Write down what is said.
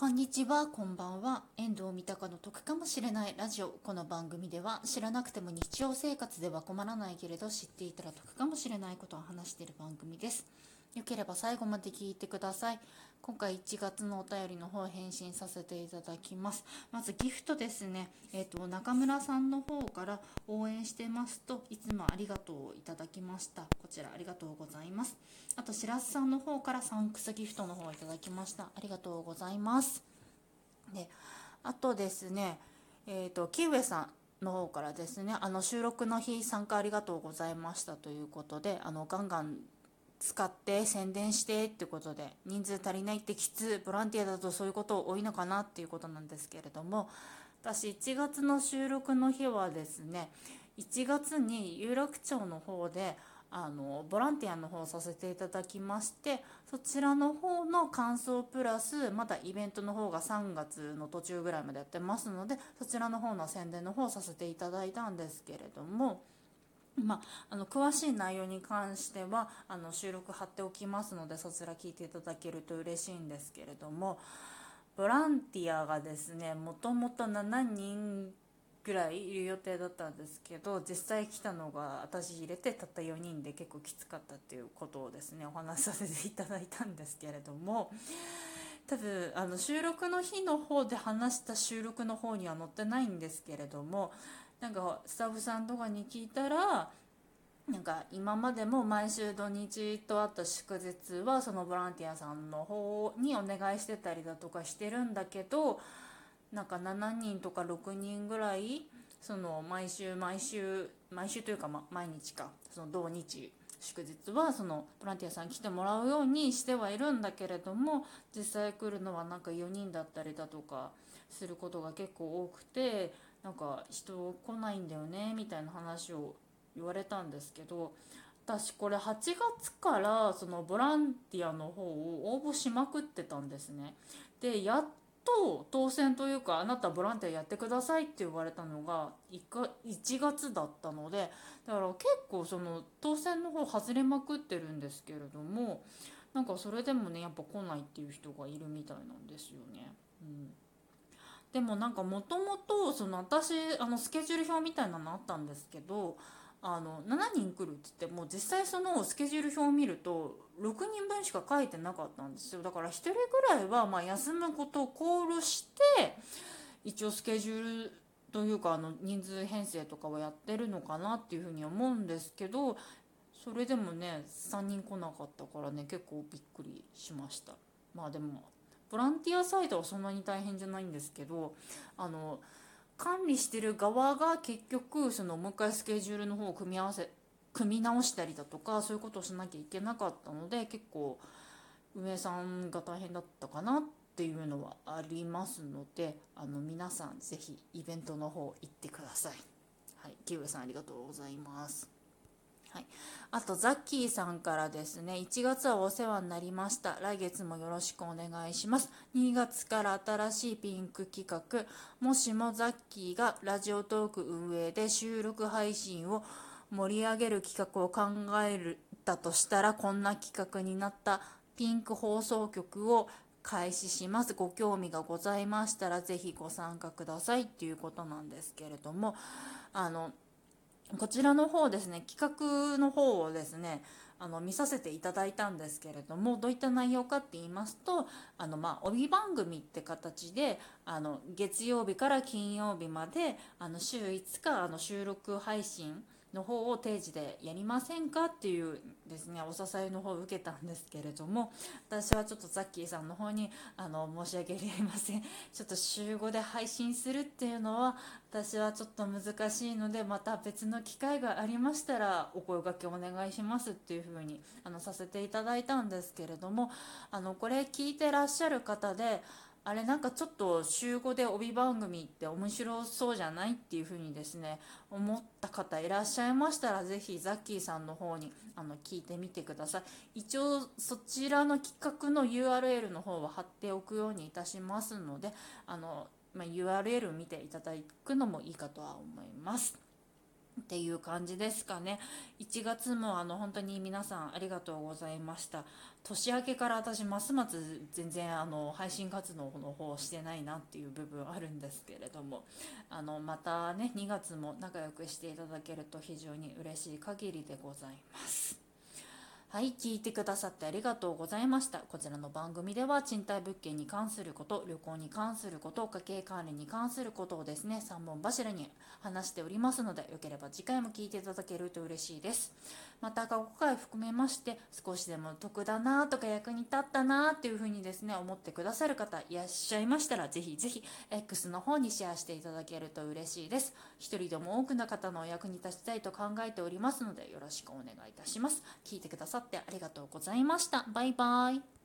こんにちは、こんばんは。遠藤三鷹の得かもしれないラジオ。この番組では知らなくても日常生活では困らないけれど知っていたら得かもしれないことを話している番組です。よければ最後まで聞いてください。今回1月のお便りの方返信させていただきます。まずギフトですね。えっ、ー、と、中村さんの方から応援してますといつもありがとうをいただきました。こちらありがとうございます。あと、白洲さんの方からサンクスギフトの方をいただきました。ありがとうございます。で、あとですね、えっ、ー、と、キウエさんの方からですね、あの収録の日参加ありがとうございましたということで、あのガンガン使って宣伝してってことで人数足りないってきつボランティアだとそういうこと多いのかなっていうことなんですけれども私1月の収録の日はですね1月に有楽町の方であのボランティアの方させていただきましてそちらの方の感想プラスまたイベントの方が3月の途中ぐらいまでやってますのでそちらの方の宣伝の方させていただいたんですけれども。まあ、あの詳しい内容に関してはあの収録貼っておきますのでそちら聞いていただけると嬉しいんですけれどもボランティアがですねもともと7人ぐらいいる予定だったんですけど実際来たのが私入れてたった4人で結構きつかったっていうことをですねお話しさせていただいたんですけれども多分あの収録の日の方で話した収録の方には載ってないんですけれどもなんかスタッフさんとかに聞いたらなんか今までも毎週土日とあった祝日はそのボランティアさんの方にお願いしてたりだとかしてるんだけどなんか7人とか6人ぐらいその毎週毎週毎週というか、ま、毎日かその土日祝日はそのボランティアさん来てもらうようにしてはいるんだけれども実際来るのはなんか4人だったりだとかすることが結構多くてなんか人来ないんだよねみたいな話を言われたんですけど私これ8月からそのボランティアの方を応募しまくってたんですねでやっと当選というかあなたボランティアやってくださいって言われたのが 1, か1月だったのでだから結構その当選の方外れまくってるんですけれどもなんかそれでもねやっぱ来ないっていう人がいるみたいなんですよね。でもなんかもともとその私あのスケジュール表みたいなのあったんですけどあの7人来るって言ってもう実際そのスケジュール表を見ると6人分しか書いてなかったんですよ。だから1人ぐらいはま休むことを考慮して一応スケジュールというかあの人数編成とかはやってるのかなっていうふうに思うんですけどそれでもね3人来なかったからね結構びっくりしました。まあでもボランティアサイトはそんなに大変じゃないんですけどあの管理してる側が結局そのもう一回スケジュールの方を組み合わせ組み直したりだとかそういうことをしなきゃいけなかったので結構運営さんが大変だったかなっていうのはありますのであの皆さん是非イベントの方行ってください。はい、キウさんありがとうございます。はい、あとザッキーさんからですね1月はお世話になりました。来月もよろしくお願いします。2月から新しいピンク企画。もしもザッキーがラジオトーク運営で収録配信を盛り上げる企画を考えたとしたらこんな企画になった。ピンク放送局を開始します。ご興味がございましたら是非ご参加ください。っていうことなんですけれども。あのこちらの方ですね企画の方をですねあの見させていただいたんですけれどもどういった内容かって言いますとあの、まあ、帯番組って形であの月曜日から金曜日まであの週5日あの収録配信の方を定時でやりませんかっていうですねお支えの方を受けたんですけれども私はちょっとザッキーさんの方にあの申し訳ありません。ちょっと週5で配信するっていうのは私はちょっと難しいのでまた別の機会がありましたらお声がけお願いしますっていう風にあのさせていただいたんですけれどもあのこれ聞いてらっしゃる方であれなんかちょっと週5で帯番組って面白そうじゃないっていう風にですね思った方いらっしゃいましたら是非ザッキーさんの方にあの聞いてみてください。一応そちらの企画の URL の方は貼っておくようにいたしますのであの、まあ、URL 見ていただくのもいいかとは思います。っていう感じですかね。1月もあの本当に皆さんありがとうございました。年明けから私ますます全然あの配信活動の方してないなっていう部分あるんですけれども。あのまたね2月も仲良くしていただけると非常に嬉しい限りでございます。はい、聞いてくださってありがとうございました。こちらの番組では賃貸物件に関すること、旅行に関すること、家計管理に関することをですね、3本柱に話しておりますので、よければ次回も聞いていただけると嬉しいです。また過去回含めまして少しでも得だなとか役に立ったなっていうふうにですね思ってくださる方いらっしゃいましたらぜひぜひ X の方にシェアしていただけると嬉しいです。一人でも多くの方のお役に立ちたいと考えておりますのでよろしくお願いいたします。聞いてくださってありがとうございました。バイバイ。